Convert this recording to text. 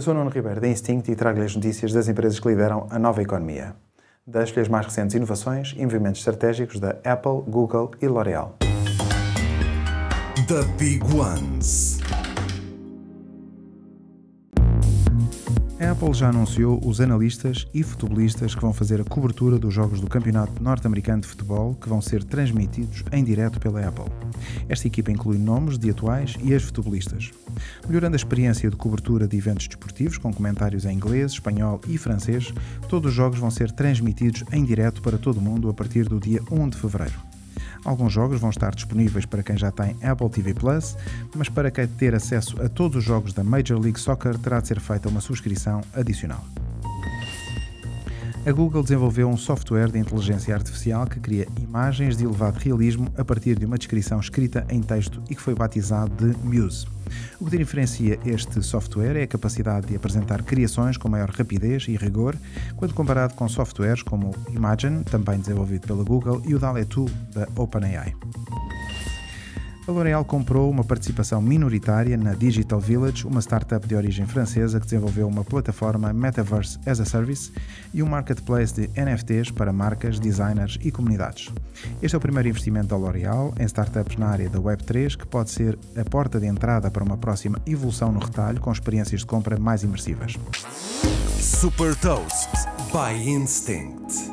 Eu sou Nuno Ribeiro da Instinct e trago-lhe as notícias das empresas que lideram a nova economia. Das-lhe as mais recentes inovações e movimentos estratégicos da Apple, Google e L'Oréal. The Big Ones. A Apple já anunciou os analistas e futebolistas que vão fazer a cobertura dos jogos do Campeonato Norte-Americano de Futebol que vão ser transmitidos em direto pela Apple. Esta equipa inclui nomes de atuais e ex-futebolistas. Melhorando a experiência de cobertura de eventos desportivos com comentários em inglês, espanhol e francês, todos os jogos vão ser transmitidos em direto para todo o mundo a partir do dia 1 de fevereiro. Alguns jogos vão estar disponíveis para quem já tem Apple TV Plus, mas para quem ter acesso a todos os jogos da Major League Soccer terá de ser feita uma subscrição adicional. A Google desenvolveu um software de inteligência artificial que cria imagens de elevado realismo a partir de uma descrição escrita em texto e que foi batizado de Muse. O que diferencia este software é a capacidade de apresentar criações com maior rapidez e rigor, quando comparado com softwares como o Imagen, também desenvolvido pela Google, e o DALL-E 2 da OpenAI a L'Oréal comprou uma participação minoritária na Digital Village, uma startup de origem francesa que desenvolveu uma plataforma Metaverse as a Service e um marketplace de NFTs para marcas, designers e comunidades. Este é o primeiro investimento da L'Oréal em startups na área da Web3, que pode ser a porta de entrada para uma próxima evolução no retalho com experiências de compra mais imersivas. Super Toast by Instinct.